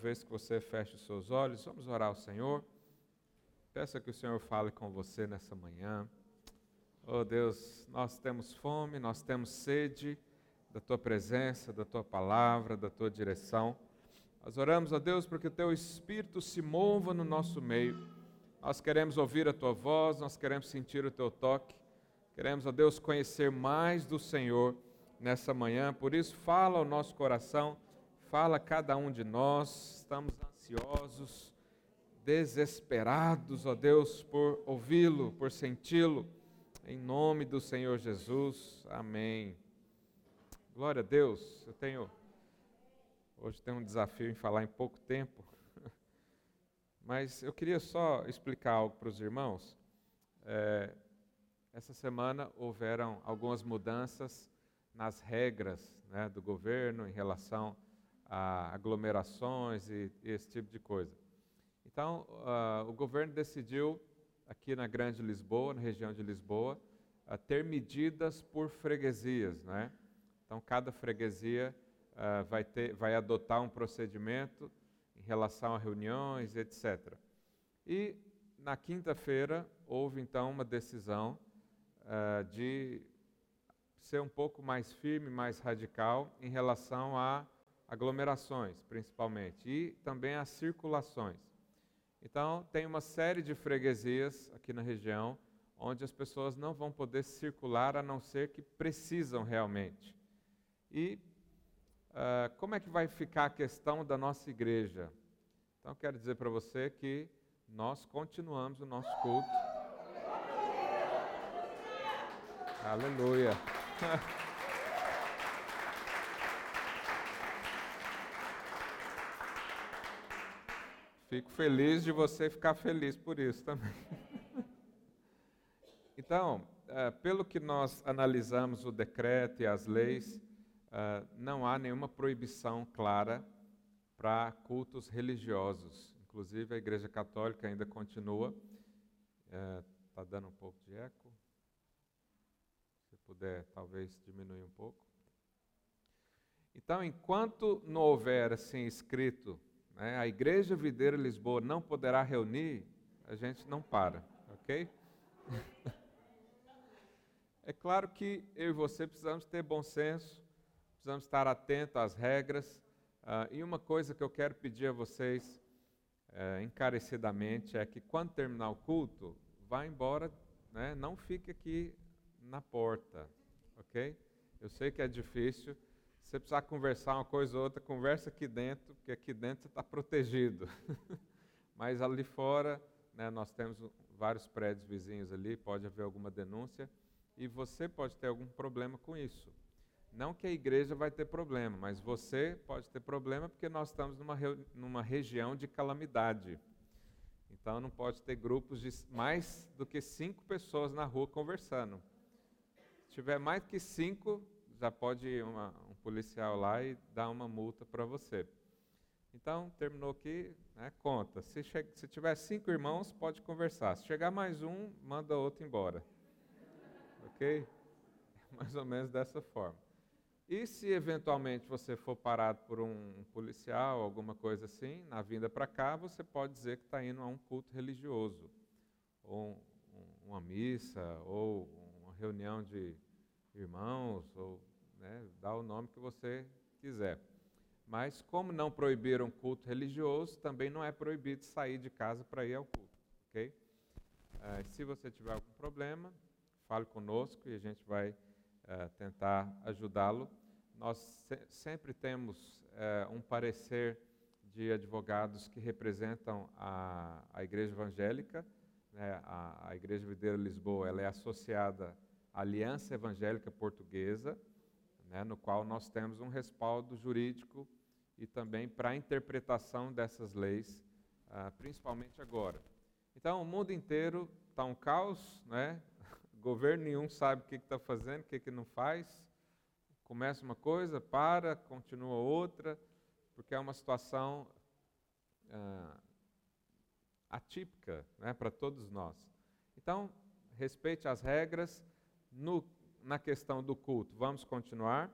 vez que você feche os seus olhos, vamos orar ao Senhor. Peça que o Senhor fale com você nessa manhã. Oh Deus, nós temos fome, nós temos sede da tua presença, da tua palavra, da tua direção. Nós oramos a Deus para que o teu espírito se mova no nosso meio. Nós queremos ouvir a tua voz, nós queremos sentir o teu toque. Queremos, a Deus, conhecer mais do Senhor nessa manhã. Por isso, fala ao nosso coração fala a cada um de nós, estamos ansiosos, desesperados, ó Deus, por ouvi-lo, por senti-lo, em nome do Senhor Jesus, amém. Glória a Deus, eu tenho, hoje tenho um desafio em falar em pouco tempo, mas eu queria só explicar algo para os irmãos. É, essa semana houveram algumas mudanças nas regras né, do governo em relação a aglomerações e, esse tipo de coisa. Então, uh, o governo decidiu, aqui na Grande Lisboa, na região de Lisboa, uh, ter medidas por freguesias. Né? Então, cada freguesia uh, vai, ter, vai adotar um procedimento em relação a reuniões, etc. E, na quinta-feira, houve, então, uma decisão de ser um pouco mais firme, mais radical em relação a aglomerações, principalmente, e também as circulações. Então, tem uma série de freguesias aqui na região onde as pessoas não vão poder circular a não ser que precisam realmente. E uh, como é que vai ficar a questão da nossa igreja? Então, quero dizer para você que nós continuamos o nosso culto. Aleluia. Fico feliz de você ficar feliz por isso também. Então, uh, pelo que nós analisamos o decreto e as leis, uh, não há nenhuma proibição clara para cultos religiosos. Inclusive, a Igreja Católica ainda continua. Está uh, dando um pouco de eco. Se puder, talvez diminuir um pouco. Então, enquanto não houver assim escrito né, a Igreja Videira Lisboa não poderá reunir, a gente não para, ok? é claro que eu e você precisamos ter bom senso, precisamos estar atentos às regras. Uh, e uma coisa que eu quero pedir a vocês uh, encarecidamente é que quando terminar o culto, vá embora, né, não fique aqui na porta, ok? Eu sei que é difícil você precisar conversar uma coisa ou outra, conversa aqui dentro, porque aqui dentro você está protegido. Mas ali fora, né, nós temos vários prédios vizinhos ali, pode haver alguma denúncia, e você pode ter algum problema com isso. Não que a igreja vai ter problema, mas você pode ter problema porque nós estamos numa, numa região de calamidade. Então não pode ter grupos de mais do que cinco pessoas na rua conversando. Se tiver mais que cinco, já pode uma, um policial lá e dar uma multa para você. Então, terminou aqui, né, conta. Se, se tiver cinco irmãos, pode conversar. Se chegar mais um, manda outro embora. ok? Mais ou menos dessa forma. E se eventualmente você for parado por um policial, alguma coisa assim, na vinda para cá, você pode dizer que está indo a um culto religioso, ou uma missa, ou uma reunião de irmãos, ou né, dá o nome que você quiser. Mas, como não proibiram culto religioso, também não é proibido sair de casa para ir ao culto, ok? Uh, se você tiver algum problema, fale conosco e a gente vai uh, tentar ajudá-lo. Nós se sempre temos uh, um parecer de advogados que representam a, a Igreja Evangélica. Né? A, a Igreja Videira Lisboa ela é associada à Aliança Evangélica Portuguesa, né, no qual nós temos um respaldo jurídico e também para a interpretação dessas leis, ah, principalmente agora. Então, o mundo inteiro está um caos, né? governo nenhum sabe o que está fazendo, o que, que não faz. Começa uma coisa, para, continua outra, porque é uma situação ah, atípica né, para todos nós. Então, respeite as regras. No na questão do culto, vamos continuar.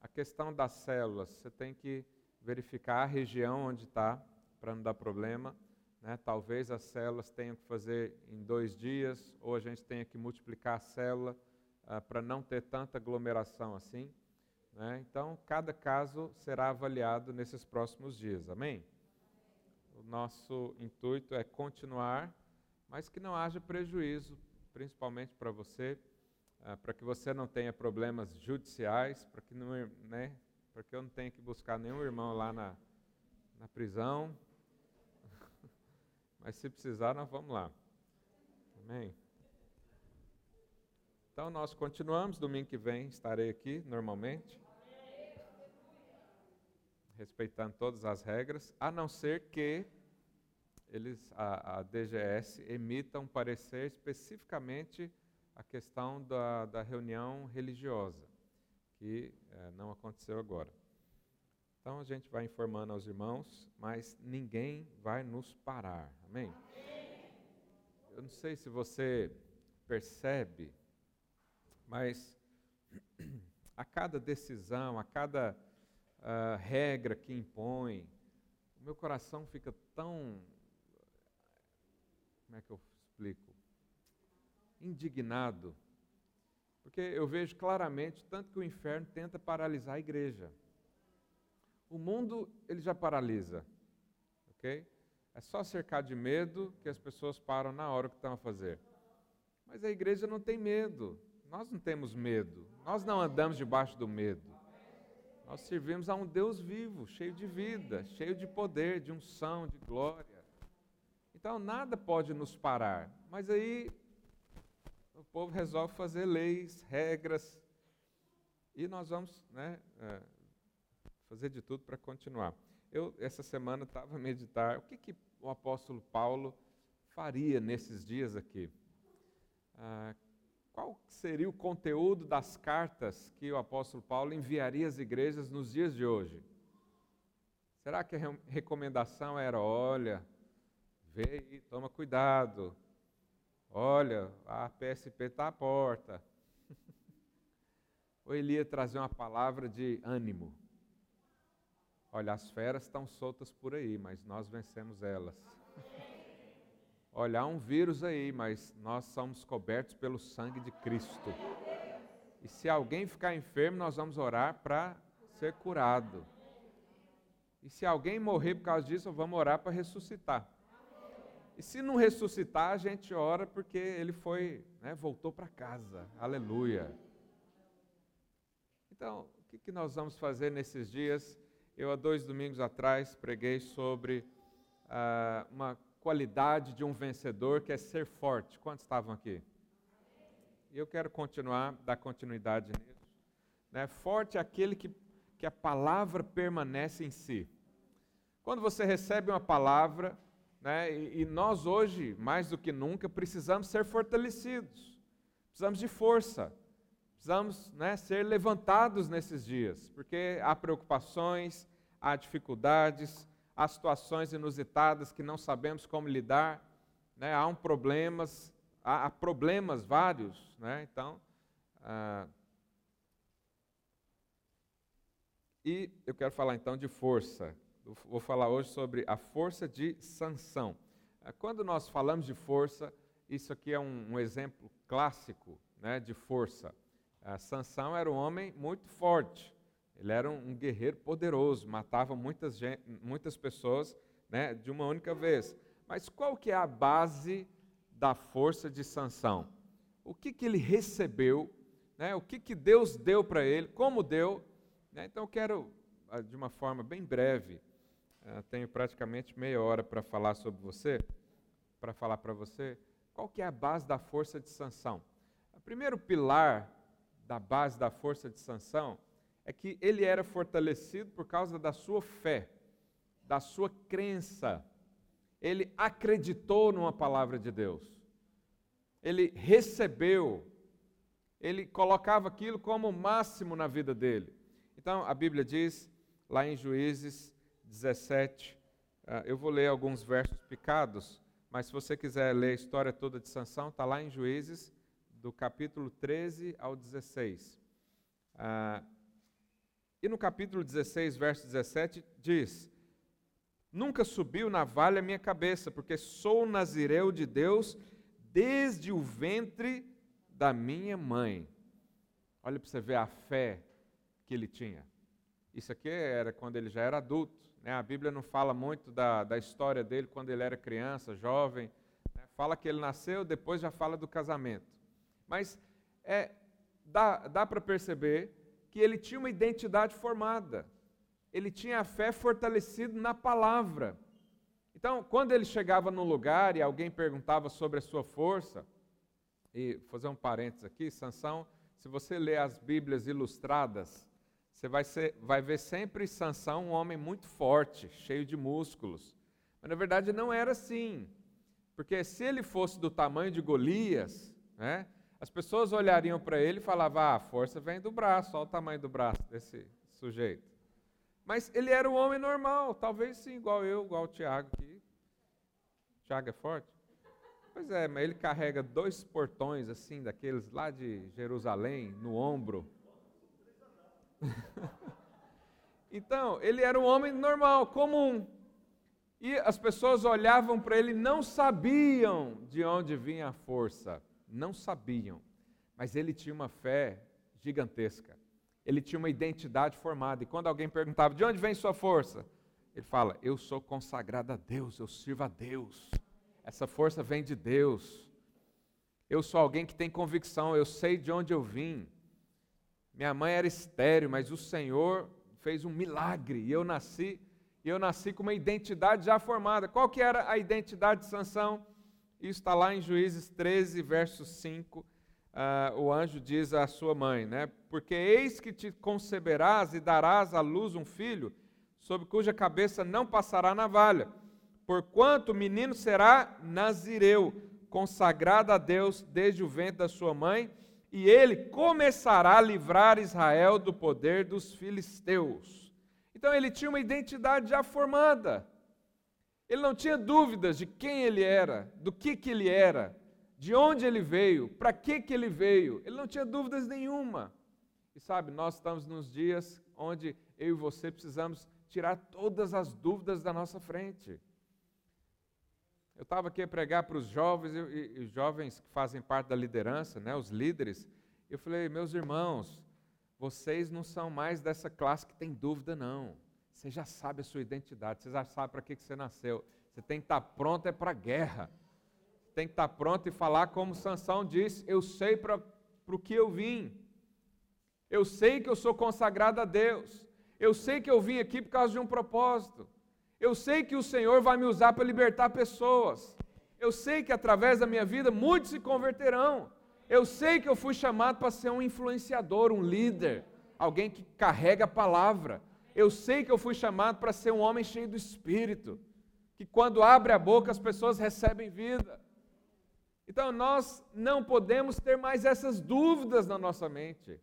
A questão das células, você tem que verificar a região onde está para não dar problema. Né? Talvez as células tenham que fazer em dois dias, ou a gente tenha que multiplicar a célula ah, para não ter tanta aglomeração assim. Né? Então, cada caso será avaliado nesses próximos dias. Amém? O nosso intuito é continuar, mas que não haja prejuízo, principalmente para você, ah, para que você não tenha problemas judiciais, para que, não, né, para que eu não tenha que buscar nenhum irmão lá na, na prisão. Mas se precisar, nós vamos lá. Amém? Então nós continuamos. Domingo que vem estarei aqui normalmente. Respeitando todas as regras, a não ser que eles, a, a DGS emita um parecer especificamente a questão da, da reunião religiosa, que é, não aconteceu agora. Então a gente vai informando aos irmãos, mas ninguém vai nos parar. Amém? Eu não sei se você percebe, mas a cada decisão, a cada uh, regra que impõe, o meu coração fica tão. Como é que eu explico? Indignado. Porque eu vejo claramente tanto que o inferno tenta paralisar a igreja. O mundo ele já paralisa, ok? É só cercar de medo que as pessoas param na hora que estão a fazer. Mas a igreja não tem medo. Nós não temos medo. Nós não andamos debaixo do medo. Nós servimos a um Deus vivo, cheio de vida, cheio de poder, de unção, de glória. Então nada pode nos parar. Mas aí povo resolve fazer leis, regras, e nós vamos né, é, fazer de tudo para continuar. Eu, essa semana, estava a meditar o que, que o apóstolo Paulo faria nesses dias aqui. Ah, qual seria o conteúdo das cartas que o apóstolo Paulo enviaria às igrejas nos dias de hoje? Será que a recomendação era: olha, vê e toma cuidado, olha, a PSP está à porta? Ou ele ia trazer uma palavra de ânimo? Olha, as feras estão soltas por aí, mas nós vencemos elas. Olha, há um vírus aí, mas nós somos cobertos pelo sangue de Cristo. E se alguém ficar enfermo, nós vamos orar para ser curado. E se alguém morrer por causa disso, vamos orar para ressuscitar. E se não ressuscitar, a gente ora porque ele foi, né, voltou para casa. Aleluia. Então, o que, que nós vamos fazer nesses dias? Eu, há dois domingos atrás, preguei sobre ah, uma qualidade de um vencedor que é ser forte. Quantos estavam aqui? E eu quero continuar, dar continuidade nisso. Né? Forte é aquele que, que a palavra permanece em si. Quando você recebe uma palavra, né, e, e nós hoje, mais do que nunca, precisamos ser fortalecidos, precisamos de força, precisamos né, ser levantados nesses dias, porque há preocupações, há dificuldades, há situações inusitadas que não sabemos como lidar, né? há um problemas, há, há problemas vários, né? então ah, e eu quero falar então de força. Vou falar hoje sobre a força de sanção. Ah, quando nós falamos de força, isso aqui é um, um exemplo clássico né, de força. A Sansão era um homem muito forte, ele era um, guerreiro poderoso, matava muitas, muitas pessoas né, de uma única vez. Mas qual que é a base da força de Sansão? O que, que ele recebeu? Né, o que, que Deus deu para ele? Como deu? Né, então eu quero, ah, de uma forma bem breve, uh, tenho praticamente meia hora para falar sobre você, para falar para você, qual que é a base da força de Sansão? O primeiro pilar da base da força de Sansão é que ele era fortalecido por causa da sua fé, da sua crença. Ele acreditou numa palavra de Deus. Ele recebeu, ele colocava aquilo como máximo na vida dele. Então, a Bíblia diz, lá em Juízes 17, ah, eu vou ler alguns versos picados, mas se você quiser ler a história toda de Sansão, está lá em Juízes, do capítulo 13 ao 16. E no capítulo 16, verso 17, diz: Nunca subiu na vale a minha cabeça, porque sou nazireu de Deus desde o ventre da minha mãe. Olha para você ver a fé que ele tinha. Isso aqui era quando ele já era adulto. Né? A Bíblia não fala muito da, da história dele quando ele era criança, jovem. Né? Fala que ele nasceu, depois já fala do casamento. Mas é, dá, dá para perceber que ele tinha uma identidade formada ele tinha a fé fortalecida na palavra. Então, quando ele chegava num lugar e alguém perguntava sobre a sua força, e fazer um parênteses aqui, Sansão, se você ler as Bíblias ilustradas, você vai, ser, vai ver sempre Sansão um homem muito forte, cheio de músculos. Mas na verdade não era assim. Porque se ele fosse do tamanho de Golias, né, as pessoas olhariam para ele e falavam: ah, a força vem do braço, olha o tamanho do braço desse sujeito. Mas ele era um homem normal, talvez sim, igual eu, igual o Tiago aqui. Tiago é forte? Pois é, mas ele carrega dois portões assim, daqueles lá de Jerusalém, no ombro. então, ele era um homem normal, comum. E as pessoas olhavam para ele, não sabiam de onde vinha a força. Não sabiam. Mas ele tinha uma fé gigantesca ele tinha uma identidade formada. E quando alguém perguntava, de onde vem sua força? Ele fala, eu sou consagrado a Deus, eu sirvo a Deus. Essa força vem de Deus. Eu sou alguém que tem convicção, eu sei de onde eu vim. Minha mãe era estéreo, mas o Senhor fez um milagre e eu nasci, e eu nasci com uma identidade já formada. Qual que era a identidade de Sansão? Isso está lá em Juízes 13, verso 5 uh, o anjo diz à sua mãe, né? Porque eis que te conceberás e darás à luz um filho, sobre cuja cabeça não passará navalha, porquanto o menino será nazireu, consagrado a Deus desde o ventre da sua mãe, e ele começará a livrar Israel do poder dos filisteus. Então ele tinha uma identidade já formada. Ele não tinha dúvidas de quem ele era, do que, que ele era, de onde ele veio, para que, que ele veio. Ele não tinha dúvidas nenhuma. E sabe, nós estamos nos dias onde eu e você precisamos tirar todas as dúvidas da nossa frente. Eu estava aqui a pregar para os jovens e, e, jovens que fazem parte da liderança, né, os líderes. Eu falei, meus irmãos, vocês não são mais dessa classe que tem dúvida, não. Você já sabe a sua identidade, você já sabe para que, que você nasceu. Você tem que estar pronto é para a guerra tem que estar pronto e falar como Sansão disse: Eu sei para o que eu vim. Eu sei que eu sou consagrado a Deus. Eu sei que eu vim aqui por causa de um propósito. Eu sei que o Senhor vai me usar para libertar pessoas. Eu sei que através da minha vida muitos se converterão. Eu sei que eu fui chamado para ser um influenciador, um líder, alguém que carrega a palavra. Eu sei que eu fui chamado para ser um homem cheio do espírito, que quando abre a boca as pessoas recebem vida. Então nós não podemos ter mais essas dúvidas na nossa mente.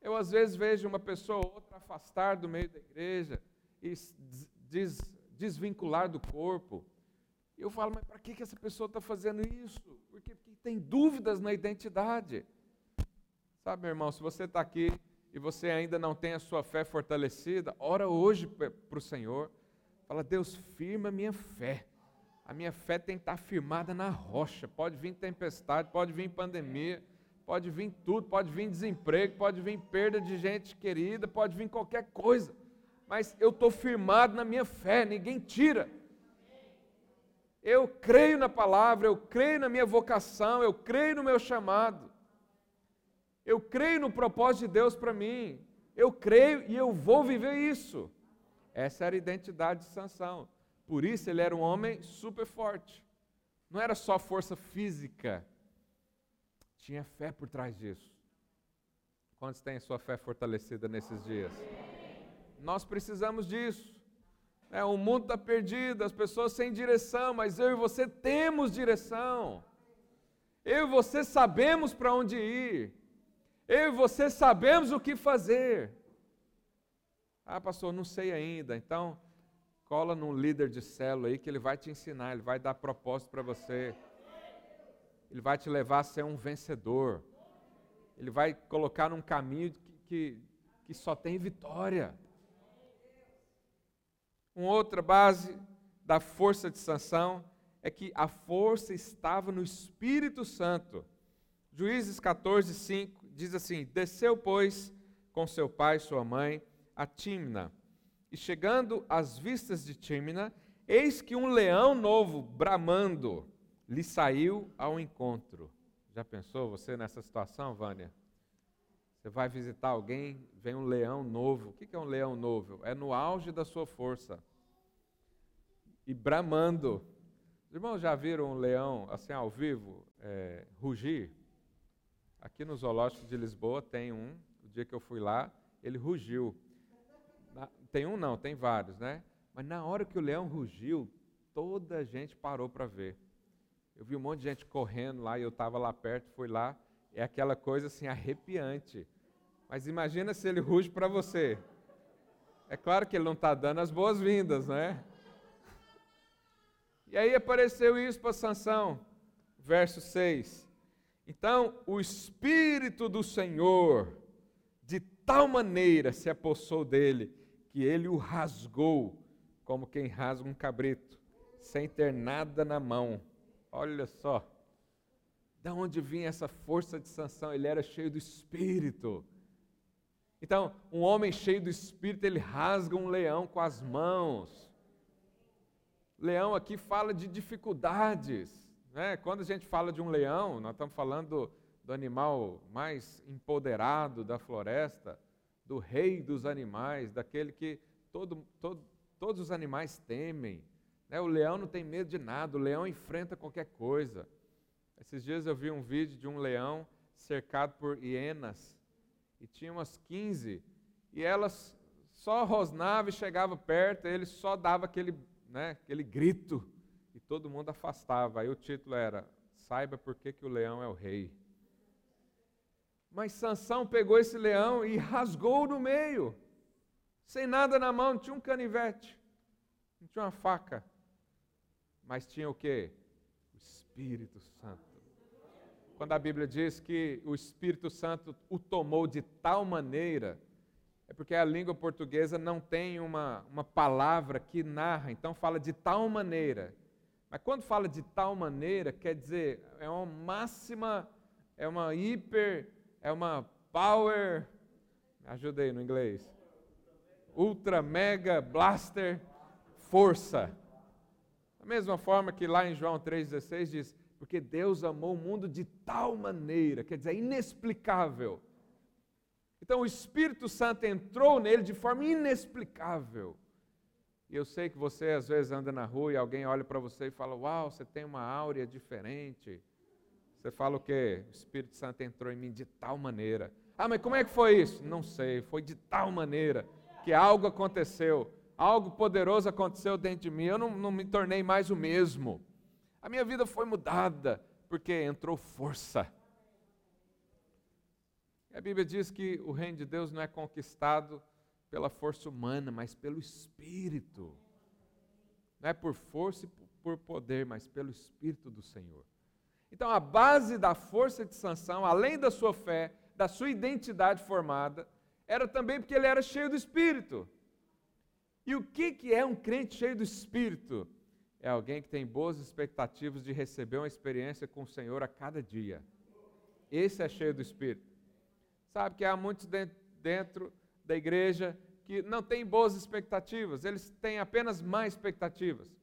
Eu às vezes vejo uma pessoa ou outra afastar do meio da igreja e des, desvincular do corpo. Eu falo, mas para que, que essa pessoa está fazendo isso? Porque, porque tem dúvidas na identidade. Sabe, meu irmão, se você está aqui e você ainda não tem a sua fé fortalecida, ora hoje para o Senhor. Fala, Deus, firma a minha fé. A minha fé tem que estar firmada na rocha. Pode vir tempestade, pode vir pandemia, pode vir tudo, pode vir desemprego, pode vir perda de gente querida, pode vir qualquer coisa. Mas eu estou firmado na minha fé, ninguém tira. Eu creio na palavra, eu creio na minha vocação, eu creio no meu chamado. Eu creio no propósito de Deus para mim. Eu creio e eu vou viver isso. Essa era a identidade de Sansão. Por isso ele era um homem super forte. Não era só força física, tinha fé por trás disso. Quantos têm sua fé fortalecida nesses dias? Nós precisamos disso. É, o mundo está perdido, as pessoas sem direção, mas eu e você temos direção. Eu e você sabemos para onde ir. Eu e você sabemos o que fazer. Ah, pastor, não sei ainda. Então, Cola num líder de célula aí que ele vai te ensinar, ele vai dar propósito para você. Ele vai te levar a ser um vencedor. Ele vai colocar num caminho que, que, que só tem vitória. Uma outra base da força de Sansão é que a força estava no Espírito Santo. Juízes 14, 5 diz assim: Desceu, pois, com seu pai e sua mãe a Timna. E chegando às vistas de Timna, eis que um leão novo, bramando, lhe saiu ao encontro. Já pensou você nessa situação, Vânia? Você vai visitar alguém, vem um leão novo. O que é um leão novo? É no auge da sua força. E bramando. Os irmãos já viram um leão assim ao vivo é, rugir? Aqui no Zoológico de Lisboa tem um. O dia que eu fui lá, ele rugiu. Tem um não, tem vários, né? Mas na hora que o leão rugiu, toda a gente parou para ver. Eu vi um monte de gente correndo lá e eu estava lá perto, fui lá. É aquela coisa assim arrepiante. Mas imagina se ele ruge para você. É claro que ele não está dando as boas-vindas, né? E aí apareceu isso para Sansão, verso 6. Então o Espírito do Senhor de tal maneira se apossou dele que ele o rasgou como quem rasga um cabrito, sem ter nada na mão. Olha só. Da onde vinha essa força de sanção? Ele era cheio do espírito. Então, um homem cheio do espírito, ele rasga um leão com as mãos. Leão aqui fala de dificuldades. Né? Quando a gente fala de um leão, nós estamos falando do, animal mais empoderado da floresta, do rei dos animais, daquele que todo, todo, todos os animais temem. Né? O leão não tem medo de nada, o leão enfrenta qualquer coisa. Esses dias eu vi um vídeo de um leão cercado por hienas, e tinha umas 15, e elas só rosnavam e chegavam perto, ele só dava aquele, né, aquele grito, e todo mundo afastava. Aí o título era Saiba por que, que o leão é o rei. Mas Sansão pegou esse leão e rasgou no meio, sem nada na mão, não tinha um canivete, não tinha uma faca, mas tinha o que? O Espírito Santo. Quando a Bíblia diz que o Espírito Santo o tomou de tal maneira, é porque a língua portuguesa não tem uma, uma palavra que narra, então fala de tal maneira. Mas quando fala de tal maneira, quer dizer, é uma máxima, é uma hiper é uma power, me ajuda aí no inglês, ultra mega blaster força. Da mesma forma que lá em João 3,16 diz, porque Deus amou o mundo de tal maneira, quer dizer, inexplicável. Então o Espírito Santo entrou nele de forma inexplicável. E eu sei que você às vezes anda na rua e alguém olha para você e fala: Uau, você tem uma áurea diferente. Você fala o quê? O Espírito Santo entrou em mim de tal maneira. Ah, mas como é que foi isso? Não sei, foi de tal maneira que algo aconteceu, algo poderoso aconteceu dentro de mim. Eu não, não me tornei mais o mesmo. A minha vida foi mudada porque entrou força. A Bíblia diz que o reino de Deus não é conquistado pela força humana, mas pelo Espírito. Não é por força e por poder, mas pelo Espírito do Senhor. Então, a base da força de sanção, além da sua fé, da sua identidade formada, era também porque ele era cheio do Espírito. E o que, que é um crente cheio do Espírito? É alguém que tem boas expectativas de receber uma experiência com o Senhor a cada dia. Esse é cheio do Espírito. Sabe que há muitos dentro da igreja que não têm boas expectativas, eles têm apenas mais expectativas.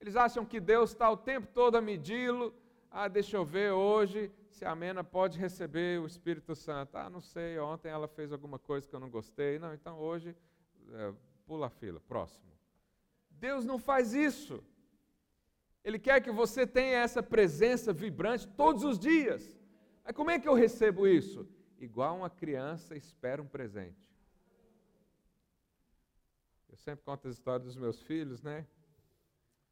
Eles acham que Deus está o tempo todo a medi-lo, ah, deixa eu ver hoje se a Mena pode receber o Espírito Santo. Ah, não sei, ontem ela fez alguma coisa que eu não gostei. Não, então hoje, é, pula a fila, próximo. Deus não faz isso. Ele quer que você tenha essa presença vibrante todos os dias. Mas como é que eu recebo isso? Igual uma criança espera um presente. Eu sempre conto as histórias dos meus filhos, né?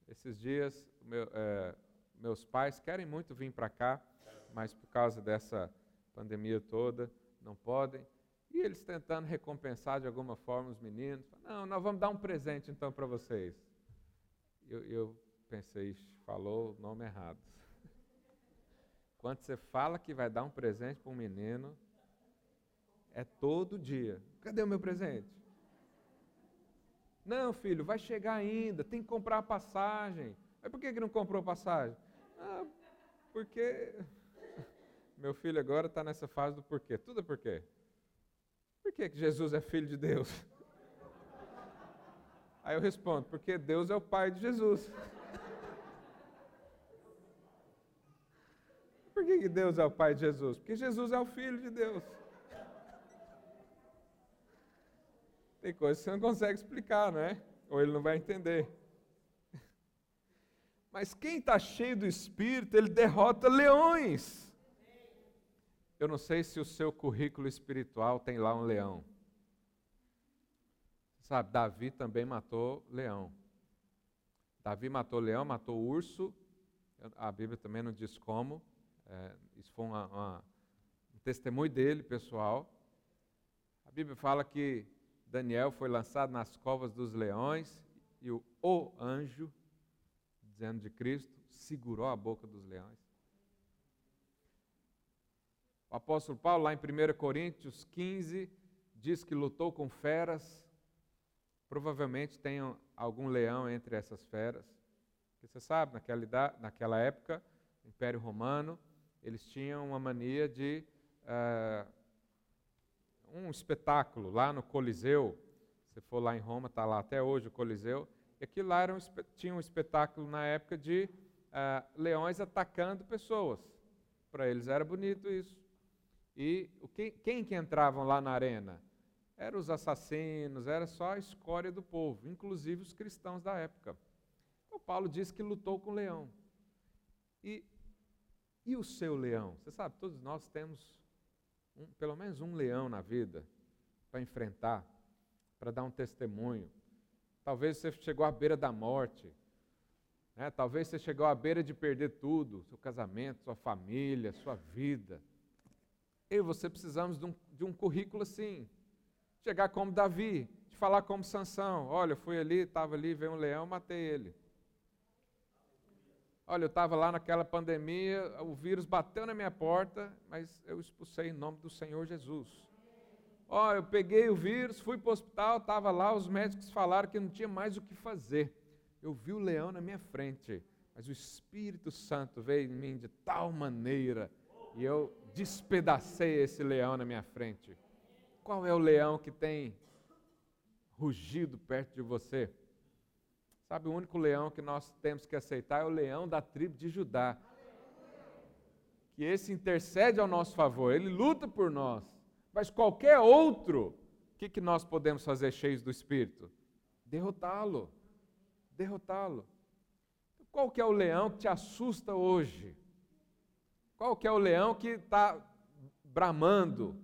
Esses dias, meu, é, meus pais querem muito vir para cá, mas por causa dessa pandemia toda, não podem. E eles tentando recompensar de alguma forma os meninos. Não, nós vamos dar um presente então para vocês. Eu, eu pensei, falou o nome errado. Quando você fala que vai dar um presente para um menino, é todo dia. Cadê o meu presente? Não, filho, vai chegar ainda, tem que comprar a passagem. Mas por que, que não comprou passagem? Ah, porque meu filho agora está nessa fase do porquê. Tudo é porquê. Por que, que Jesus é filho de Deus? Aí eu respondo, porque Deus é o pai de Jesus. Por que, que Deus é o pai de Jesus? Porque Jesus é o filho de Deus. Tem coisas que você não consegue explicar, não é? Ou ele não vai entender. Mas quem está cheio do Espírito, ele derrota leões. Eu não sei se o seu currículo espiritual tem lá um leão. Sabe, Davi também matou leão. Davi matou leão, matou urso. A Bíblia também não diz como. É, isso foi uma, uma, um testemunho dele, pessoal. A Bíblia fala que Daniel foi lançado nas covas dos leões e o, o anjo, dizendo de Cristo, segurou a boca dos leões. O apóstolo Paulo, lá em 1 Coríntios 15, diz que lutou com feras. Provavelmente tem algum leão entre essas feras. Porque você sabe, naquela, naquela época, Império Romano, eles tinham uma mania de uh, um espetáculo lá no Coliseu. Se for lá em Roma, está lá até hoje o Coliseu. E aquilo lá era um, tinha um espetáculo na época de uh, leões atacando pessoas. Para eles era bonito isso. E quem, quem que entravam lá na arena? Eram os assassinos, era só a escória do povo, inclusive os cristãos da época. Então Paulo diz que lutou com o leão. E, e o seu leão? Você sabe, todos nós temos um, pelo menos um leão na vida para enfrentar, para dar um testemunho. Talvez você chegou à beira da morte. Né? Talvez você chegou à beira de perder tudo: seu casamento, sua família, sua vida. Eu e você precisamos de um, de um currículo assim. Chegar como Davi, de falar como Sansão. Olha, eu fui ali, estava ali, veio um leão, matei ele. Olha, eu estava lá naquela pandemia, o vírus bateu na minha porta, mas eu expulsei em nome do Senhor Jesus. Ó, eu peguei o vírus, fui para o hospital, estava lá, os médicos falaram que não tinha mais o que fazer. Eu vi o leão na minha frente, mas o Espírito Santo veio em mim de tal maneira e eu despedacei esse leão na minha frente. Qual é o leão que tem rugido perto de você? Sabe, o único leão que nós temos que aceitar é o leão da tribo de Judá. Que esse intercede ao nosso favor, ele luta por nós. Mas qualquer outro, o que, que nós podemos fazer cheios do Espírito? Derrotá-lo. Derrotá-lo. Qual que é o leão que te assusta hoje? Qual que é o leão que está bramando,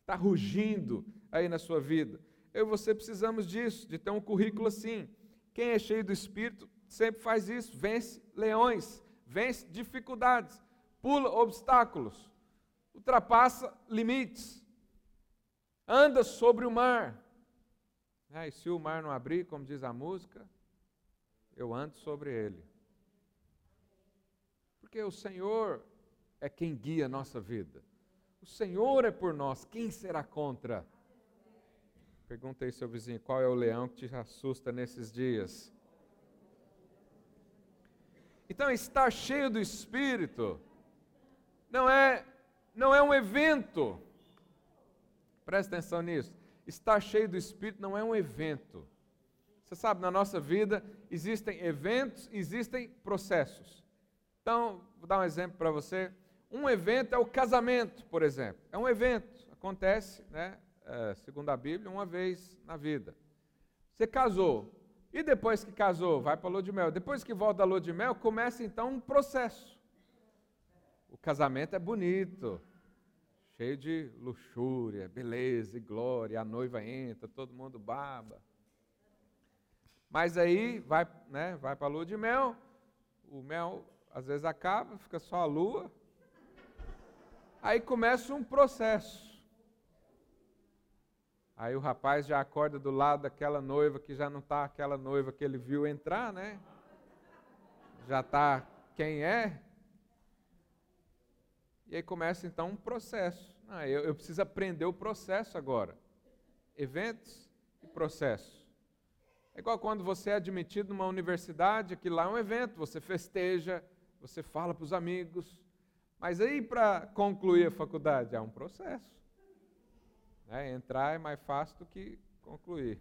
está rugindo aí na sua vida? Eu e você precisamos disso, de ter um currículo assim. Quem é cheio do Espírito sempre faz isso, vence leões, vence dificuldades, pula obstáculos, ultrapassa limites, anda sobre o mar. E se o mar não abrir, como diz a música, eu ando sobre ele. Porque o Senhor é quem guia a nossa vida. O Senhor é por nós, quem será contra? Pergunta aí seu vizinho, qual é o leão que te assusta nesses dias? Então, estar cheio do Espírito não é, não é um evento. Presta atenção nisso. Estar cheio do Espírito não é um evento. Você sabe, na nossa vida existem eventos, existem processos. Então, vou dar um exemplo para você. Um evento é o casamento, por exemplo. É um evento, acontece, né? É, segundo a Bíblia, uma vez na vida. Você casou. E depois que casou, vai para a lua de mel. Depois que volta da lua de mel, começa então um processo. O casamento é bonito, cheio de luxúria, beleza e glória. A noiva entra, todo mundo baba. Mas aí vai, né, vai para a lua de mel. O mel às vezes acaba, fica só a lua. Aí começa um processo. Aí o rapaz já acorda do lado daquela noiva que já não está aquela noiva que ele viu entrar, né? Já está quem é. E aí começa então um processo. Ah, eu, eu preciso aprender o processo agora. Eventos e processo. É igual quando você é admitido numa universidade, que lá é um evento, você festeja, você fala para os amigos. Mas aí, para concluir a faculdade, é um processo. É, entrar é mais fácil do que concluir.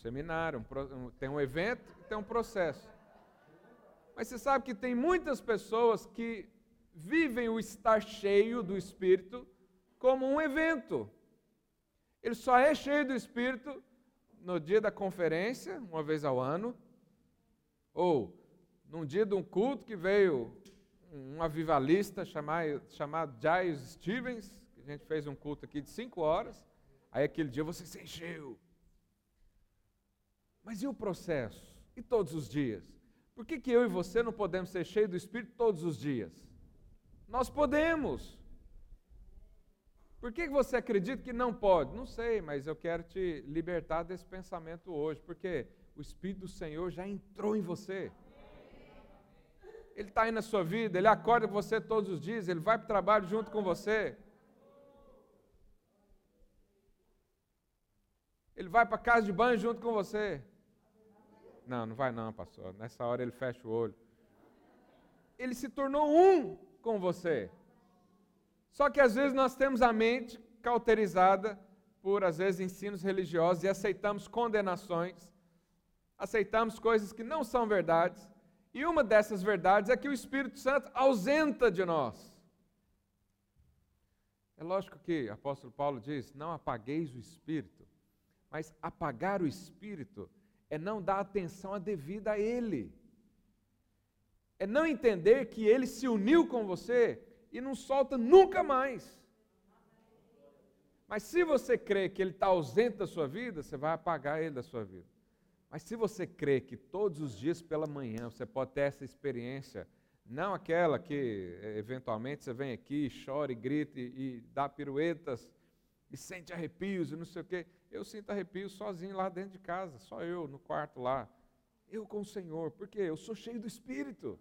Seminário, um, tem um evento e tem um processo. Mas você sabe que tem muitas pessoas que vivem o estar cheio do Espírito como um evento. Ele só é cheio do Espírito no dia da conferência, uma vez ao ano, ou num dia de um culto que veio um avivalista chamado, chamado Giles Stevens, a gente fez um culto aqui de cinco horas, aí aquele dia você se encheu. Mas e o processo? E todos os dias? Por que, que eu e você não podemos ser cheios do Espírito todos os dias? Nós podemos. Por que você acredita que não pode? Não sei, mas eu quero te libertar desse pensamento hoje, porque o Espírito do Senhor já entrou em você. Ele está aí na sua vida, ele acorda com você todos os dias, ele vai para o trabalho junto com você. Ele vai para a casa de banho junto com você. Não, não vai não, pastor. Nessa hora ele fecha o olho. Ele se tornou um com você. Só que às vezes nós temos a mente cauterizada por, às vezes, ensinos religiosos e aceitamos condenações, aceitamos coisas que não são verdades, e uma dessas verdades é que o Espírito Santo ausenta de nós. É lógico que o apóstolo Paulo diz: não apagueis o Espírito, mas apagar o Espírito é não dar atenção devida a Ele, é não entender que Ele se uniu com você e não solta nunca mais. Mas se você crê que ele está ausente da sua vida, você vai apagar ele da sua vida. Mas se você crê que todos os dias pela manhã você pode ter essa experiência, não aquela que eh, eventualmente você vem aqui, chora e grita e, e dá piruetas e sente arrepios e não sei o quê. Eu sinto arrepios sozinho lá dentro de casa, só eu no quarto lá. Eu com o Senhor, porque eu sou cheio do Espírito.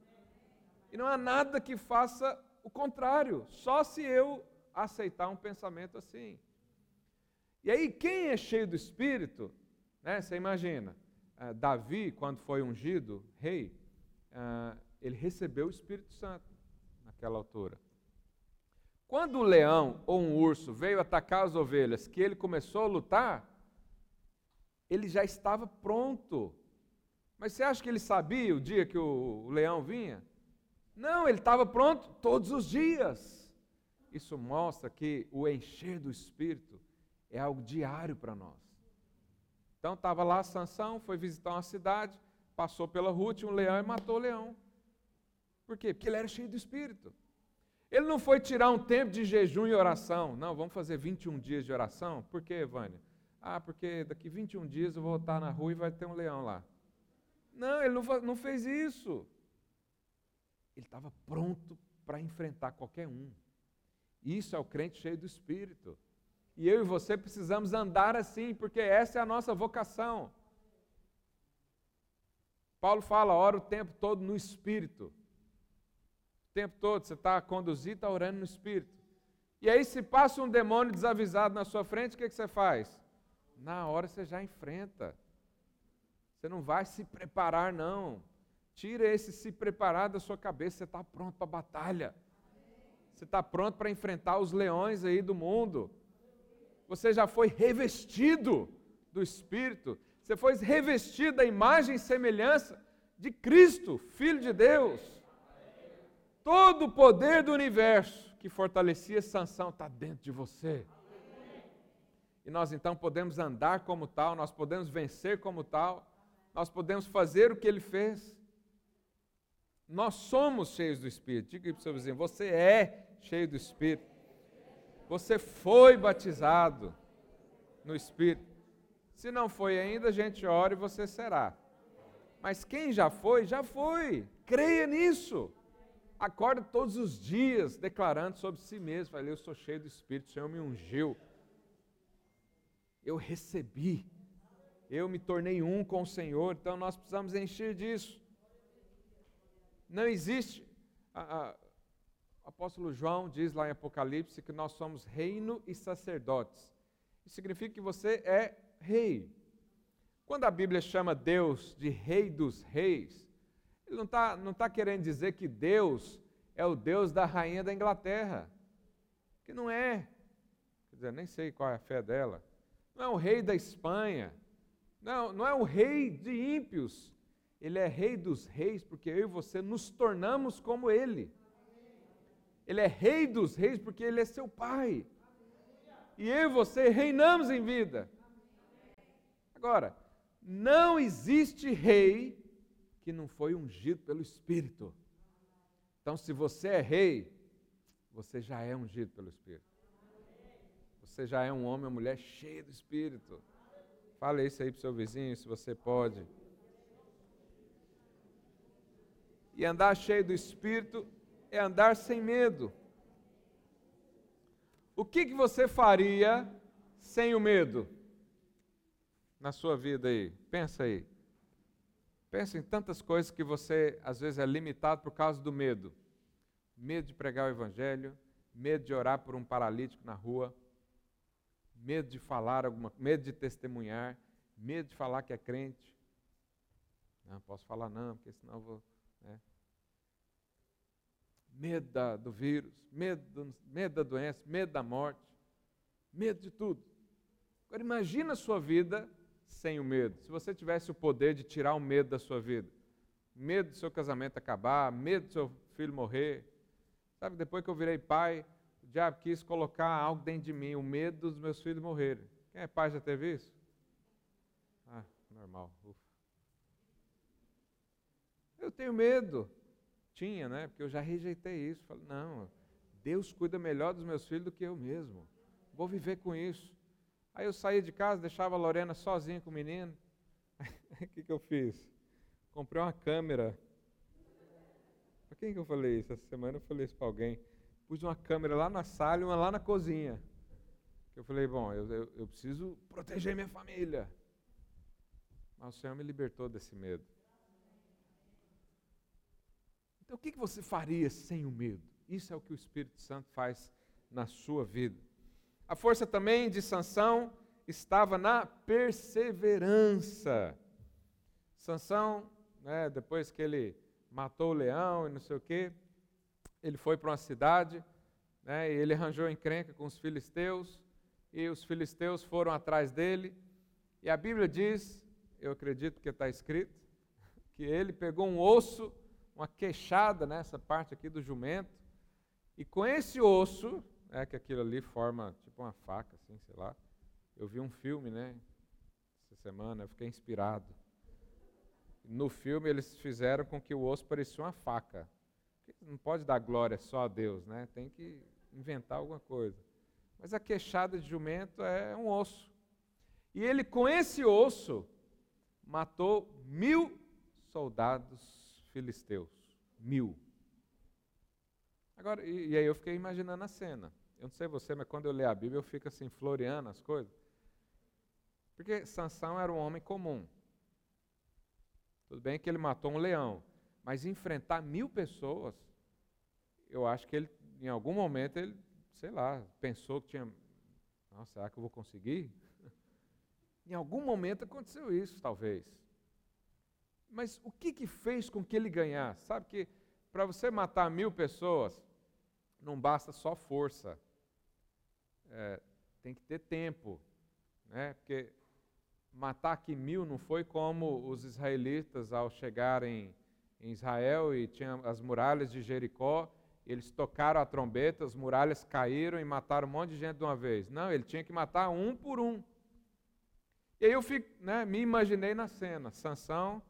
E não há nada que faça o contrário, só se eu aceitar um pensamento assim. E aí, quem é cheio do Espírito, né, você imagina, uh, Davi, quando foi ungido rei, uh, ele recebeu o Espírito Santo naquela altura. Quando o leão ou um urso veio atacar as ovelhas, que ele começou a lutar, ele já estava pronto. Mas você acha que ele sabia o dia que o leão vinha? Não, ele estava pronto todos os dias. Isso mostra que o encher do Espírito é algo diário para nós. Então estava lá Sansão, foi visitar uma cidade, passou pela rua, tinha um leão e matou o leão. Por quê? Porque ele era cheio do Espírito. Ele não foi tirar um tempo de jejum e oração. Não, vamos fazer 21 dias de oração. Por quê, Vânia? Ah, porque daqui 21 dias eu vou estar na rua e vai ter um leão lá. Não, ele não, não fez isso ele estava pronto para enfrentar qualquer um. Isso é o crente cheio do Espírito. E eu e você precisamos andar assim, porque essa é a nossa vocação. Paulo fala, ora o tempo todo no Espírito. O tempo todo você está conduzido, está orando no Espírito. E aí, se passa um demônio desavisado na sua frente, o que, que você faz? Na hora você já enfrenta. Você não vai se preparar, não. Tira esse se preparar da sua cabeça, você está pronto para a batalha. Você está pronto para enfrentar os leões aí do mundo. Você já foi revestido do Espírito. Você foi revestido da imagem e semelhança de Cristo, Filho de Deus. Todo o poder do universo que fortalecia Sansão está dentro de você. E nós então podemos andar como tal, nós podemos vencer como tal, nós podemos fazer o que ele fez. Nós somos cheios do Espírito. Diga para o seu vizinho: você é cheio do Espírito. Você foi batizado no Espírito. Se não foi ainda, a gente ora e você será. Mas quem já foi, já foi. Creia nisso. Acorda todos os dias declarando sobre si mesmo. Falei, eu sou cheio do Espírito, o Senhor me ungiu. Eu recebi. Eu me tornei um com o Senhor. Então nós precisamos encher disso. Não existe. A, a, o apóstolo João diz lá em Apocalipse que nós somos reino e sacerdotes. Isso significa que você é rei. Quando a Bíblia chama Deus de Rei dos Reis, ele não está não tá querendo dizer que Deus é o Deus da rainha da Inglaterra. Que não é. Quer dizer, nem sei qual é a fé dela. Não é o rei da Espanha. Não, não é o rei de ímpios. Ele é rei dos reis, porque eu e você nos tornamos como ele. Ele é rei dos reis, porque ele é seu pai. E eu e você reinamos em vida. Agora, não existe rei que não foi ungido pelo Espírito. Então, se você é rei, você já é ungido pelo Espírito. Você já é um homem ou mulher cheio do Espírito. Fale isso aí para o seu vizinho, se você pode. E andar cheio do Espírito é andar sem medo. O que, que você faria sem o medo na sua vida aí? Pensa aí. Pensa em tantas coisas que você às vezes é limitado por causa do medo. Medo de pregar o evangelho, medo de orar por um paralítico na rua, medo de falar alguma, medo de testemunhar, medo de falar que é crente. Não posso falar não, porque senão eu vou. Né? Medo da, do vírus, medo, do, medo da doença, medo da morte, medo de tudo. Agora imagina a sua vida sem o medo. Se você tivesse o poder de tirar o medo da sua vida, medo do seu casamento acabar, medo do seu filho morrer. Sabe, depois que eu virei pai, diabo quis colocar algo dentro de mim, o medo dos meus filhos morrerem. Quem é pai já teve isso? Ah, normal. Ufa. Eu tenho medo. Tinha, né? Porque eu já rejeitei isso. Falei, não, Deus cuida melhor dos meus filhos do que eu mesmo. Vou viver com isso. Aí eu saía de casa, deixava a Lorena sozinha com o menino. O que, que eu fiz? Comprei uma câmera. Para quem que eu falei isso? Essa semana eu falei isso para alguém pus uma câmera lá na sala e uma lá na cozinha. Eu falei, bom, eu, eu, eu preciso proteger minha família. Mas o Senhor me libertou desse medo. Então, o que você faria sem o medo? Isso é o que o Espírito Santo faz na sua vida. A força também de Sansão estava na perseverança. Sansão, né, depois que ele matou o leão e não sei o quê, ele foi para uma cidade, né, e ele arranjou encrenca com os filisteus, e os filisteus foram atrás dele, e a Bíblia diz, eu acredito que está escrito, que ele pegou um osso, uma queixada nessa parte aqui do jumento, e com esse osso, é que aquilo ali forma tipo uma faca, assim, sei lá. Eu vi um filme, né, essa semana, eu fiquei inspirado. No filme eles fizeram com que o osso parecia uma faca não pode dar glória só a Deus, né? Tem que inventar alguma coisa. Mas a queixada de jumento é um osso. E ele, com esse osso, matou mil soldados filisteus. Mil. Agora, e, e, aí eu fiquei imaginando a cena. Eu não sei você, mas quando eu leio a Bíblia eu fico assim, floreando as coisas. Porque Sansão era um homem comum. Tudo bem que ele matou um leão, mas enfrentar mil pessoas, eu acho que ele, em algum momento, ele, sei lá, pensou que tinha. Nossa, será que eu vou conseguir? em algum momento aconteceu isso, talvez. Mas o que, que fez com que ele ganhasse? Sabe que para você matar mil pessoas, não basta só força. É, tem que ter tempo. Né? Porque matar aqui mil não foi como os israelitas, ao chegarem em Israel e tinha as muralhas de Jericó, eles tocaram a trombeta, as muralhas caíram e mataram um monte de gente de uma vez. Não, ele tinha que matar um por um. E aí eu fico, né, me imaginei na cena, Sansão,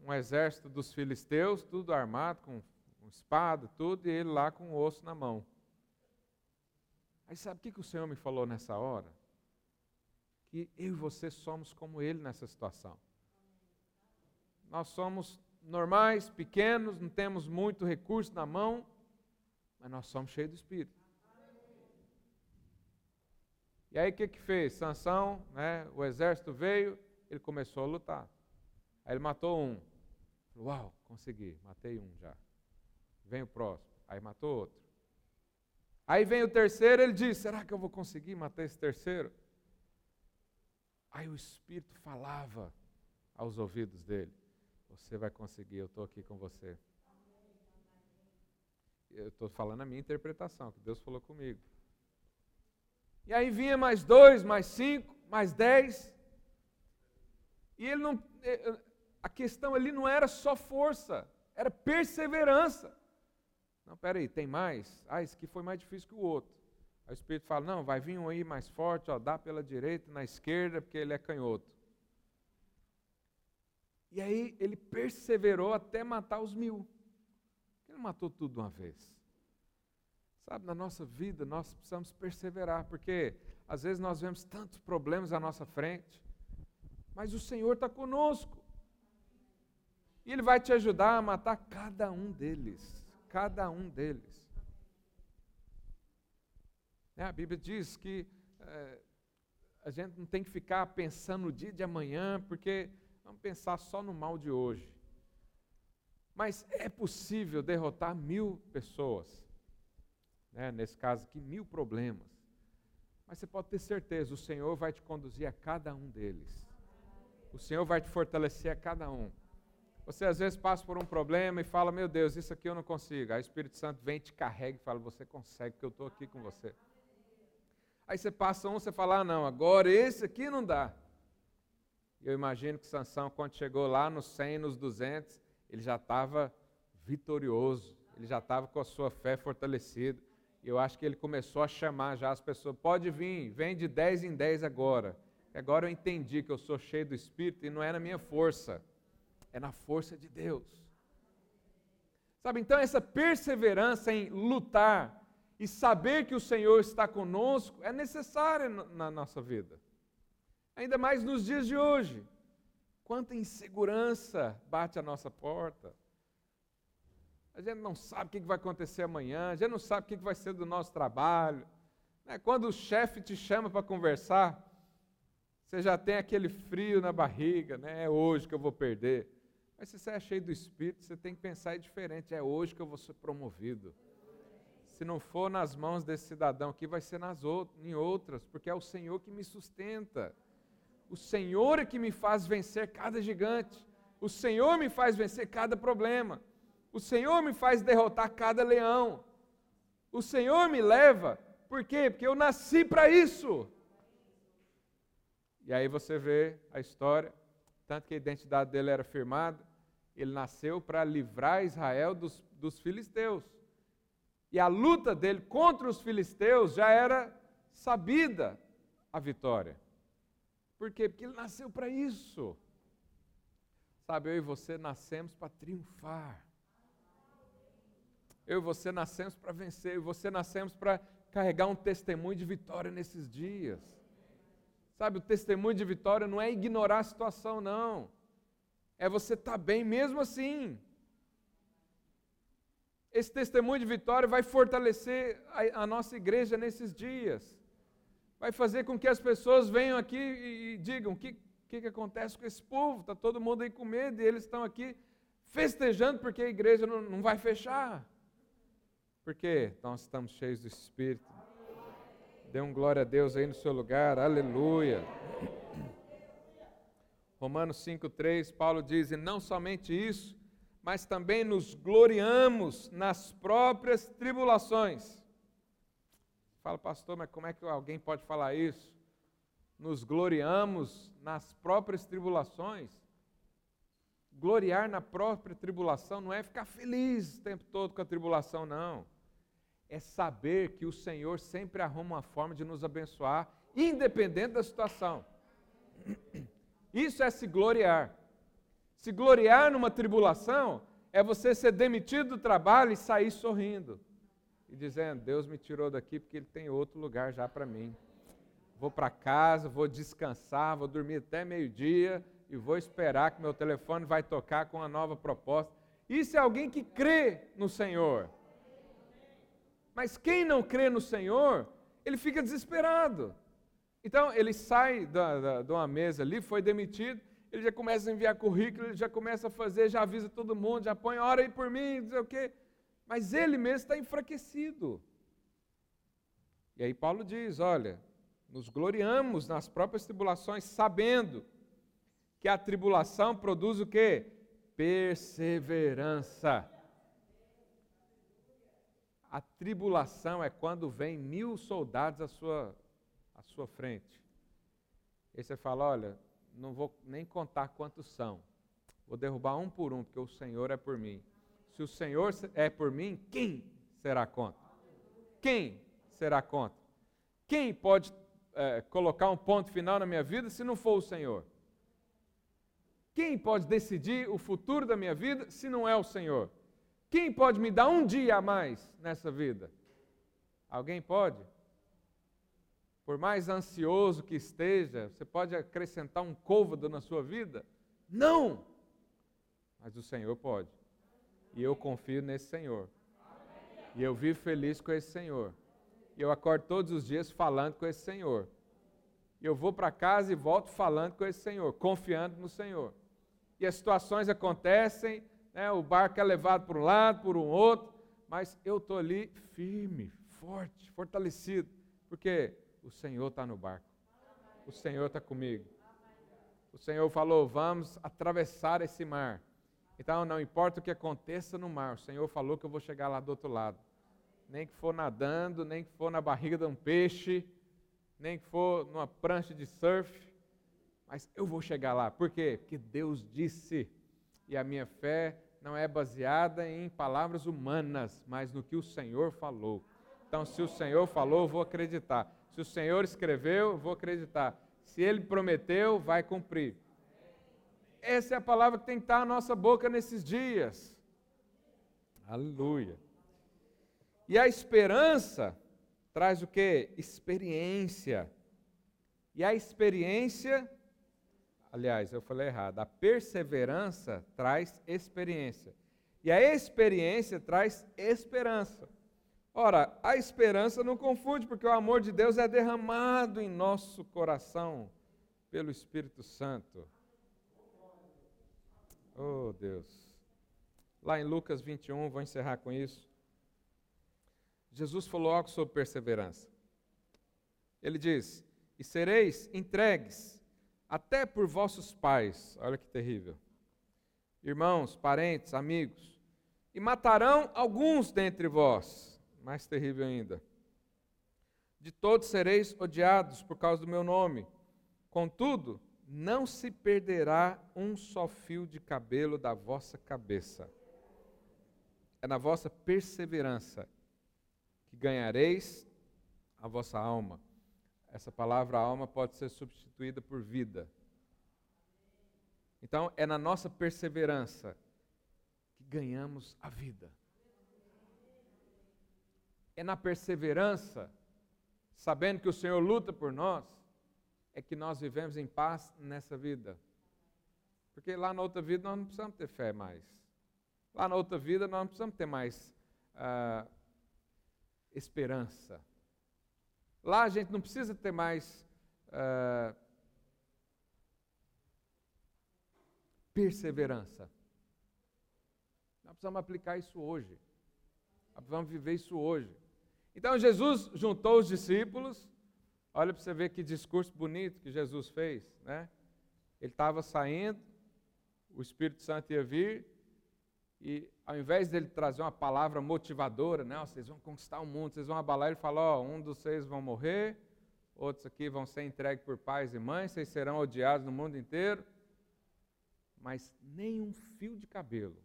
um exército dos filisteus, tudo armado, com, espada, tudo, e ele lá com o osso na mão. Aí sabe o que, que o Senhor me falou nessa hora? Que eu e você somos como ele nessa situação. Nós somos normais, pequenos, não temos muito recurso na mão, mas nós somos cheios do Espírito. E aí o que que fez? Sansão, né, o exército veio, ele começou a lutar. Aí ele matou um. Uau, consegui, matei um já. Vem o próximo. Aí matou outro. Aí vem o terceiro, ele diz: será que eu vou conseguir matar esse terceiro? Aí o Espírito falava aos ouvidos dele: Você vai conseguir, eu estou aqui com você. Eu estou falando a minha interpretação, que Deus falou comigo. E aí vinha mais dois, mais cinco, mais dez. E ele não. Eh, eh, a questão ali não era só força, era perseverança. Não, peraí, tem mais? Ah, esse aqui foi mais difícil que o outro. Aí o Espírito fala: não, vai vir um aí mais forte, ó, dá pela direita, na esquerda, porque ele é canhoto. E aí ele perseverou até matar os mil. Ele matou tudo de uma vez. Sabe, na nossa vida nós precisamos perseverar, porque às vezes nós vemos tantos problemas à nossa frente, mas o Senhor está conosco. E Ele vai te ajudar a matar cada um deles. Cada um deles. É, a Bíblia diz que é, a gente não tem que ficar pensando no dia de amanhã, porque vamos pensar só no mal de hoje. Mas é possível derrotar mil pessoas. Né? Nesse caso aqui, mil problemas. Mas você pode ter certeza, o Senhor vai te conduzir a cada um deles. O Senhor vai te fortalecer a cada um. Você às vezes passa por um problema e fala: Meu Deus, isso aqui eu não consigo. Aí o Espírito Santo vem, te carrega e fala: Você consegue, porque eu estou aqui com você. Aí você passa um, você fala: ah, Não, agora esse aqui não dá. Eu imagino que Sansão, quando chegou lá nos 100, nos 200, ele já estava vitorioso, ele já estava com a sua fé fortalecida. Eu acho que ele começou a chamar já as pessoas: Pode vir, vem de 10 em 10 agora. Agora eu entendi que eu sou cheio do Espírito e não é na minha força, é na força de Deus. Sabe, então essa perseverança em lutar e saber que o Senhor está conosco é necessária na nossa vida. Ainda mais nos dias de hoje. Quanta insegurança bate à nossa porta. A gente não sabe o que vai acontecer amanhã, a gente não sabe o que vai ser do nosso trabalho. Né? Quando o chefe te chama para conversar, você já tem aquele frio na barriga, né? é hoje que eu vou perder. Mas se você é cheio do Espírito, você tem que pensar diferente, é hoje que eu vou ser promovido. Se não for nas mãos desse cidadão aqui, vai ser nas outras, em outras, porque é o Senhor que me sustenta. O Senhor é que me faz vencer cada gigante. O Senhor me faz vencer cada problema. O Senhor me faz derrotar cada leão. O Senhor me leva, por quê? Porque eu nasci para isso. E aí você vê a história, tanto que a identidade dele era firmada, ele nasceu para livrar Israel dos, dos filisteus. E a luta dele contra os filisteus já era sabida a vitória. Por quê? Porque ele nasceu para isso. Sabe, eu e você nascemos para triunfar. Eu e você nascemos para vencer, eu e você nascemos para carregar um testemunho de vitória nesses dias. Sabe, o testemunho de vitória não é ignorar a situação, não. É você estar tá bem mesmo assim. Esse testemunho de vitória vai fortalecer a, a nossa igreja nesses dias. Vai fazer com que as pessoas venham aqui e, e digam: o que, que, que acontece com esse povo? Está todo mundo aí com medo e eles estão aqui festejando porque a igreja não, não vai fechar. Porque nós estamos cheios do Espírito. Dê um glória a Deus aí no seu lugar, aleluia. Romanos 5,3, Paulo diz: E não somente isso, mas também nos gloriamos nas próprias tribulações. Fala, pastor, mas como é que alguém pode falar isso? Nos gloriamos nas próprias tribulações. Gloriar na própria tribulação não é ficar feliz o tempo todo com a tribulação, não é saber que o Senhor sempre arruma uma forma de nos abençoar, independente da situação. Isso é se gloriar. Se gloriar numa tribulação é você ser demitido do trabalho e sair sorrindo e dizendo: Deus me tirou daqui porque Ele tem outro lugar já para mim. Vou para casa, vou descansar, vou dormir até meio-dia e vou esperar que meu telefone vai tocar com uma nova proposta. Isso é alguém que crê no Senhor. Mas quem não crê no Senhor, ele fica desesperado. Então, ele sai da, da, de uma mesa ali, foi demitido, ele já começa a enviar currículo, ele já começa a fazer, já avisa todo mundo, já põe hora aí por mim, sei o quê. Mas ele mesmo está enfraquecido. E aí Paulo diz: olha, nos gloriamos nas próprias tribulações, sabendo que a tribulação produz o quê? Perseverança. A tribulação é quando vem mil soldados à sua, à sua frente. Aí você fala: olha, não vou nem contar quantos são. Vou derrubar um por um, porque o Senhor é por mim. Se o Senhor é por mim, quem será contra? Quem será contra? Quem pode é, colocar um ponto final na minha vida se não for o Senhor? Quem pode decidir o futuro da minha vida se não é o Senhor? Quem pode me dar um dia a mais nessa vida? Alguém pode? Por mais ansioso que esteja, você pode acrescentar um côvado na sua vida? Não! Mas o Senhor pode. E eu confio nesse Senhor. E eu vivo feliz com esse Senhor. E eu acordo todos os dias falando com esse Senhor. E eu vou para casa e volto falando com esse Senhor, confiando no Senhor. E as situações acontecem, né, o barco é levado para um lado, por um outro, mas eu estou ali firme, forte, fortalecido, porque o Senhor está no barco. O Senhor está comigo. O Senhor falou: vamos atravessar esse mar. Então, não importa o que aconteça no mar, o Senhor falou que eu vou chegar lá do outro lado. Nem que for nadando, nem que for na barriga de um peixe, nem que for numa prancha de surf, mas eu vou chegar lá. Por quê? Porque Deus disse. E a minha fé não é baseada em palavras humanas, mas no que o Senhor falou. Então, se o Senhor falou, vou acreditar. Se o Senhor escreveu, eu vou acreditar. Se ele prometeu, vai cumprir. Essa é a palavra que tem que estar na nossa boca nesses dias. Aleluia. E a esperança traz o que? Experiência. E a experiência, aliás, eu falei errado, a perseverança traz experiência. E a experiência traz esperança. Ora, a esperança não confunde, porque o amor de Deus é derramado em nosso coração pelo Espírito Santo. Oh, Deus. Lá em Lucas 21, vou encerrar com isso. Jesus falou algo sobre perseverança. Ele diz: E sereis entregues até por vossos pais. Olha que terrível. Irmãos, parentes, amigos. E matarão alguns dentre vós. Mais terrível ainda. De todos sereis odiados por causa do meu nome. Contudo, não se perderá um só fio de cabelo da vossa cabeça. É na vossa perseverança que ganhareis a vossa alma. Essa palavra alma pode ser substituída por vida. Então, é na nossa perseverança que ganhamos a vida. É na perseverança, sabendo que o Senhor luta por nós, é que nós vivemos em paz nessa vida. Porque lá na outra vida nós não precisamos ter fé mais. Lá na outra vida nós não precisamos ter mais uh, esperança. Lá a gente não precisa ter mais uh, perseverança. Nós precisamos aplicar isso hoje. Nós precisamos viver isso hoje. Então Jesus juntou os discípulos Olha para você ver que discurso bonito que Jesus fez, né? Ele estava saindo, o Espírito Santo ia vir, e ao invés dele trazer uma palavra motivadora, né? vocês vão conquistar o mundo, vocês vão abalar, ele falou, ó, um dos seis vão morrer, outros aqui vão ser entregues por pais e mães, vocês serão odiados no mundo inteiro, mas nem um fio de cabelo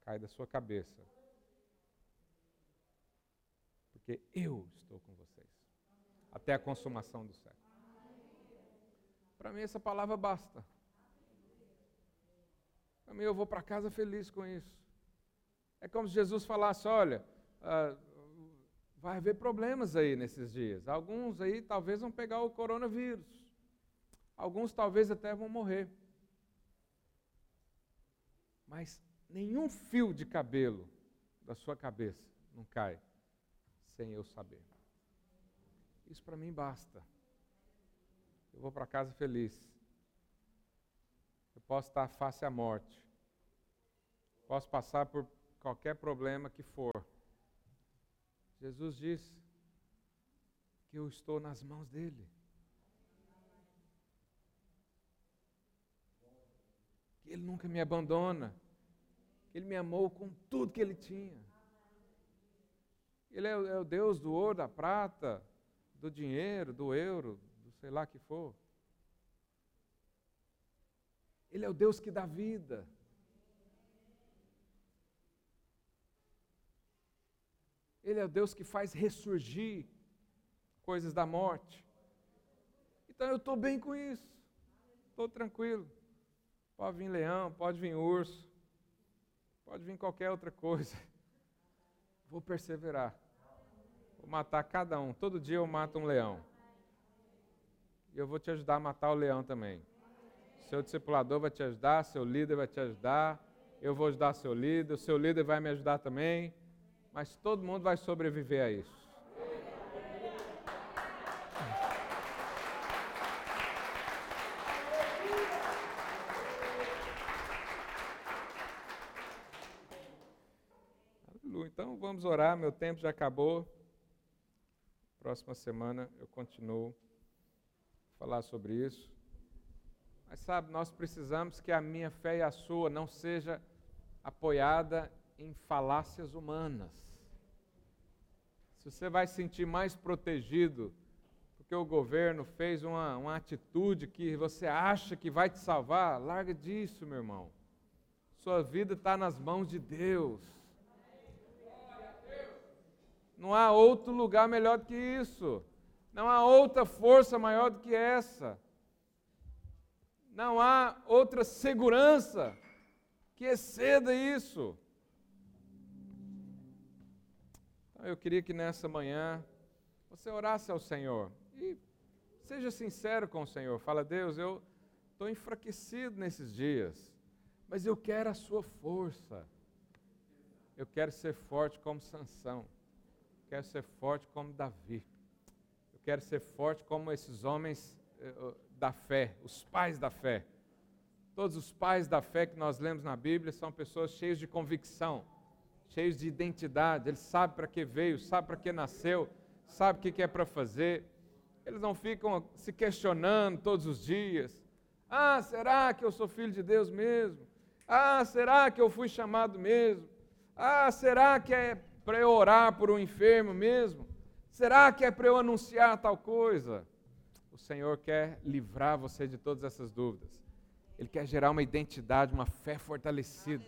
cai da sua cabeça, porque eu estou com vocês até a consumação do século. Para mim, essa palavra basta. Mim, eu vou para casa feliz com isso. É como se Jesus falasse: olha, ah, vai haver problemas aí nesses dias. Alguns aí talvez vão pegar o coronavírus. Alguns talvez até vão morrer. Mas nenhum fio de cabelo da sua cabeça não cai sem eu saber. Isso para mim basta. Eu vou para casa feliz. Posso estar face à morte. Posso passar por qualquer problema que for. Jesus disse: que eu estou nas mãos dele. Que ele nunca me abandona. Que ele me amou com tudo que ele tinha. Ele é, é o Deus do ouro, da prata, do dinheiro, do euro, do sei lá que for. Ele é o Deus que dá vida. Ele é o Deus que faz ressurgir coisas da morte. Então eu estou bem com isso. Estou tranquilo. Pode vir leão, pode vir urso, pode vir qualquer outra coisa. Vou perseverar. Vou matar cada um. Todo dia eu mato um leão. E eu vou te ajudar a matar o leão também. Seu discipulador vai te ajudar, seu líder vai te ajudar, eu vou ajudar seu líder, o seu líder vai me ajudar também, mas todo mundo vai sobreviver a isso. Então vamos orar, meu tempo já acabou. Próxima semana eu continuo a falar sobre isso. Mas sabe, nós precisamos que a minha fé e a sua não seja apoiada em falácias humanas. Se você vai se sentir mais protegido porque o governo fez uma, uma atitude que você acha que vai te salvar, larga disso, meu irmão. Sua vida está nas mãos de Deus. Não há outro lugar melhor do que isso. Não há outra força maior do que essa. Não há outra segurança que exceda isso. Então, eu queria que nessa manhã você orasse ao Senhor e seja sincero com o Senhor. Fala, Deus, eu estou enfraquecido nesses dias, mas eu quero a sua força. Eu quero ser forte como Sansão. quero ser forte como Davi. Eu quero ser forte como esses homens eh, da fé, os pais da fé. Todos os pais da fé que nós lemos na Bíblia são pessoas cheias de convicção, cheios de identidade. Eles sabem para que veio, sabem para que nasceu, sabem o que é para fazer. Eles não ficam se questionando todos os dias. Ah, será que eu sou filho de Deus mesmo? Ah, será que eu fui chamado mesmo? Ah, será que é para eu orar por um enfermo mesmo? Será que é para eu anunciar tal coisa? O Senhor quer livrar você de todas essas dúvidas. Ele quer gerar uma identidade, uma fé fortalecida.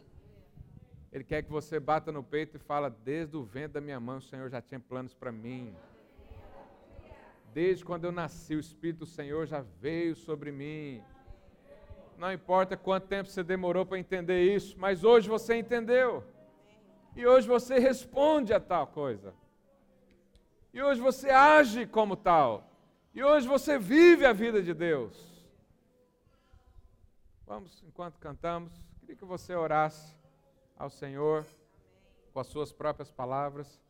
Ele quer que você bata no peito e fala: desde o vento da minha mãe o Senhor já tinha planos para mim. Desde quando eu nasci, o Espírito do Senhor já veio sobre mim. Não importa quanto tempo você demorou para entender isso, mas hoje você entendeu. E hoje você responde a tal coisa. E hoje você age como tal. E hoje você vive a vida de Deus. Vamos, enquanto cantamos, queria que você orasse ao Senhor com as suas próprias palavras.